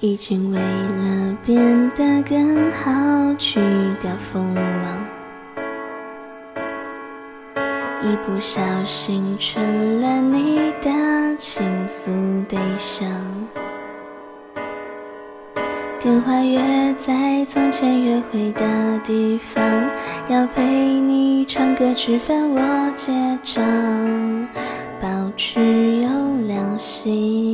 已经为了变得更好去掉锋芒，一不小心成了你的倾诉对象。电话约在从前约会的地方，要陪你唱歌吃饭，我结账，保持优良心